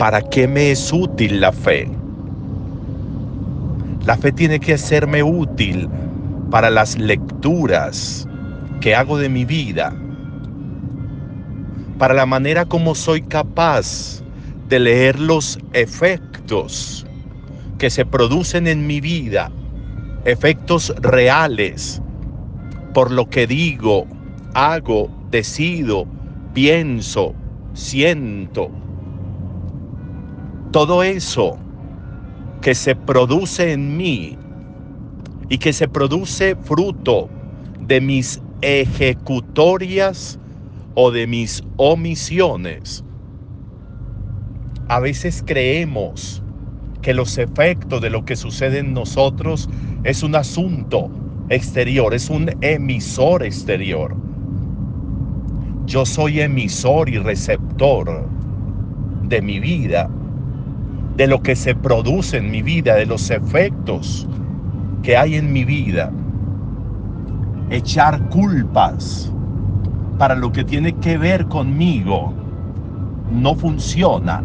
¿para qué me es útil la fe? La fe tiene que hacerme útil para las lecturas que hago de mi vida, para la manera como soy capaz de leer los efectos que se producen en mi vida, efectos reales, por lo que digo, hago, decido, pienso, siento. Todo eso que se produce en mí y que se produce fruto de mis ejecutorias o de mis omisiones. A veces creemos que los efectos de lo que sucede en nosotros es un asunto exterior, es un emisor exterior. Yo soy emisor y receptor de mi vida, de lo que se produce en mi vida, de los efectos que hay en mi vida. Echar culpas para lo que tiene que ver conmigo no funciona,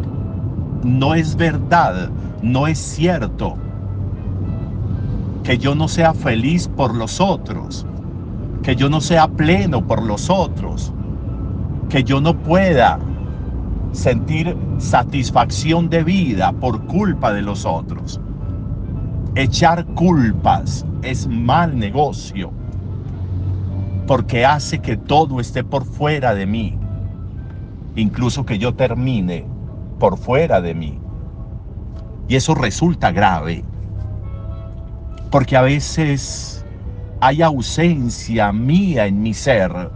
no es verdad, no es cierto. Que yo no sea feliz por los otros, que yo no sea pleno por los otros, que yo no pueda sentir satisfacción de vida por culpa de los otros. Echar culpas es mal negocio porque hace que todo esté por fuera de mí, incluso que yo termine por fuera de mí. Y eso resulta grave, porque a veces hay ausencia mía en mi ser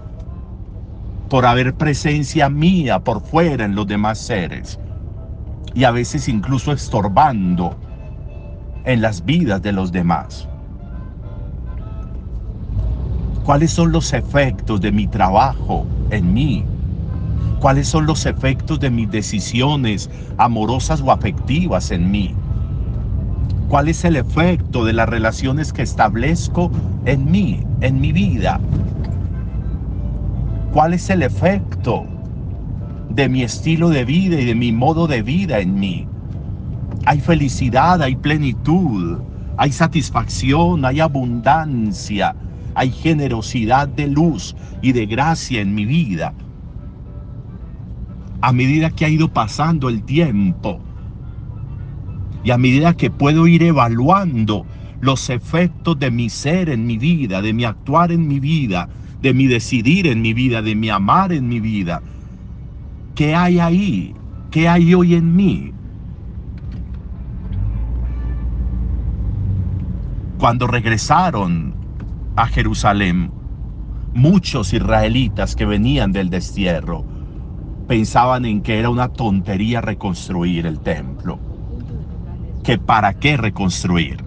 por haber presencia mía por fuera en los demás seres y a veces incluso estorbando en las vidas de los demás. ¿Cuáles son los efectos de mi trabajo en mí? ¿Cuáles son los efectos de mis decisiones amorosas o afectivas en mí? ¿Cuál es el efecto de las relaciones que establezco en mí, en mi vida? ¿Cuál es el efecto de mi estilo de vida y de mi modo de vida en mí? Hay felicidad, hay plenitud, hay satisfacción, hay abundancia, hay generosidad de luz y de gracia en mi vida. A medida que ha ido pasando el tiempo y a medida que puedo ir evaluando los efectos de mi ser en mi vida, de mi actuar en mi vida, de mi decidir en mi vida, de mi amar en mi vida, ¿qué hay ahí? ¿Qué hay hoy en mí? Cuando regresaron a Jerusalén, muchos israelitas que venían del destierro pensaban en que era una tontería reconstruir el templo. Que para qué reconstruir.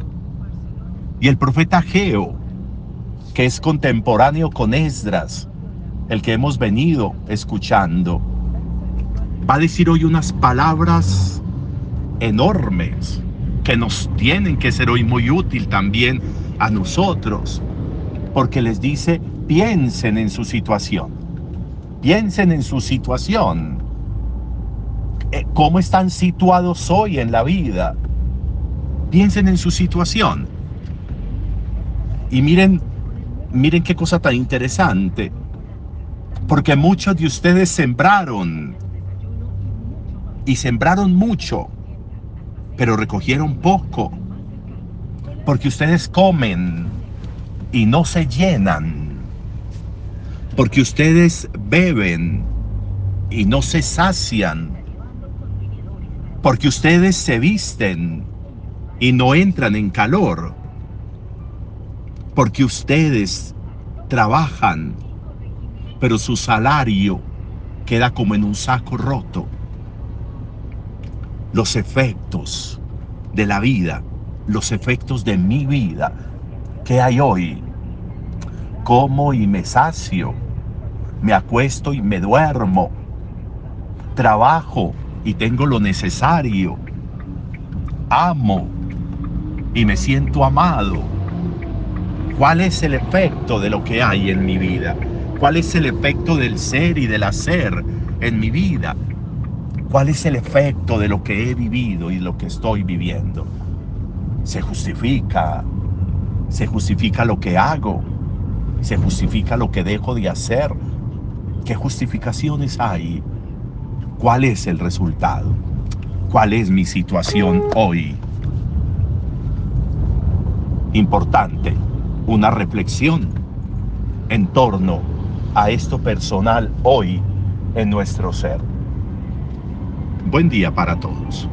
Y el profeta Geo, que es contemporáneo con Esdras, el que hemos venido escuchando, va a decir hoy unas palabras enormes que nos tienen que ser hoy muy útil también a nosotros porque les dice, piensen en su situación, piensen en su situación, eh, cómo están situados hoy en la vida, piensen en su situación. Y miren, miren qué cosa tan interesante, porque muchos de ustedes sembraron y sembraron mucho, pero recogieron poco, porque ustedes comen y no se llenan, porque ustedes beben y no se sacian, porque ustedes se visten y no entran en calor, porque ustedes trabajan, pero su salario queda como en un saco roto. Los efectos de la vida, los efectos de mi vida, ¿Qué hay hoy? Como y me sacio, me acuesto y me duermo, trabajo y tengo lo necesario, amo y me siento amado. ¿Cuál es el efecto de lo que hay en mi vida? ¿Cuál es el efecto del ser y del hacer en mi vida? ¿Cuál es el efecto de lo que he vivido y lo que estoy viviendo? Se justifica, se justifica lo que hago, se justifica lo que dejo de hacer. ¿Qué justificaciones hay? ¿Cuál es el resultado? ¿Cuál es mi situación hoy? Importante, una reflexión en torno a esto personal hoy en nuestro ser. Buen día para todos.